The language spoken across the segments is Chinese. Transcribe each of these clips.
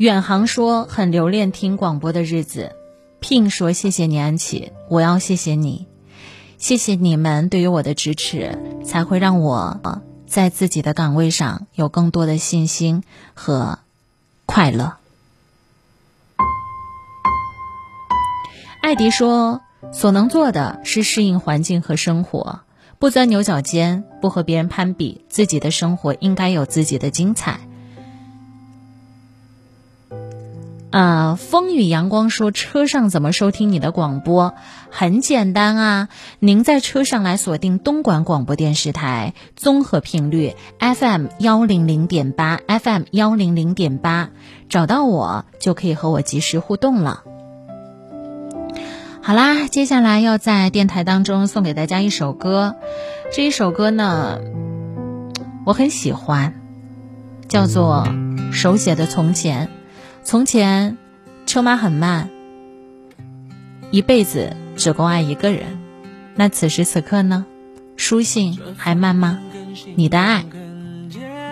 远航说很留恋听广播的日子。聘说谢谢你安琪，我要谢谢你，谢谢你们对于我的支持，才会让我在自己的岗位上有更多的信心和快乐。艾迪说，所能做的是适应环境和生活，不钻牛角尖，不和别人攀比，自己的生活应该有自己的精彩。呃，风雨阳光说车上怎么收听你的广播？很简单啊，您在车上来锁定东莞广播电视台综合频率 FM 幺零零点八 FM 幺零零点八，找到我就可以和我及时互动了。好啦，接下来要在电台当中送给大家一首歌，这一首歌呢，我很喜欢，叫做手写的从前。从前，车马很慢，一辈子只够爱一个人。那此时此刻呢？书信还慢吗？你的爱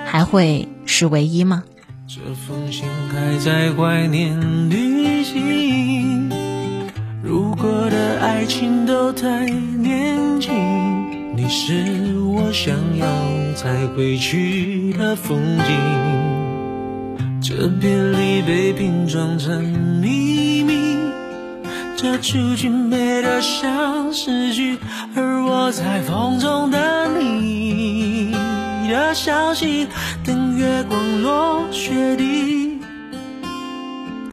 还会是唯一吗？这封信还在怀念旅行。如果的爱情都太年轻，你是我想要再回去的风景。这别离被拼装成秘密，这出剧美得像诗句，而我在风中等你的消息，等月光落雪地。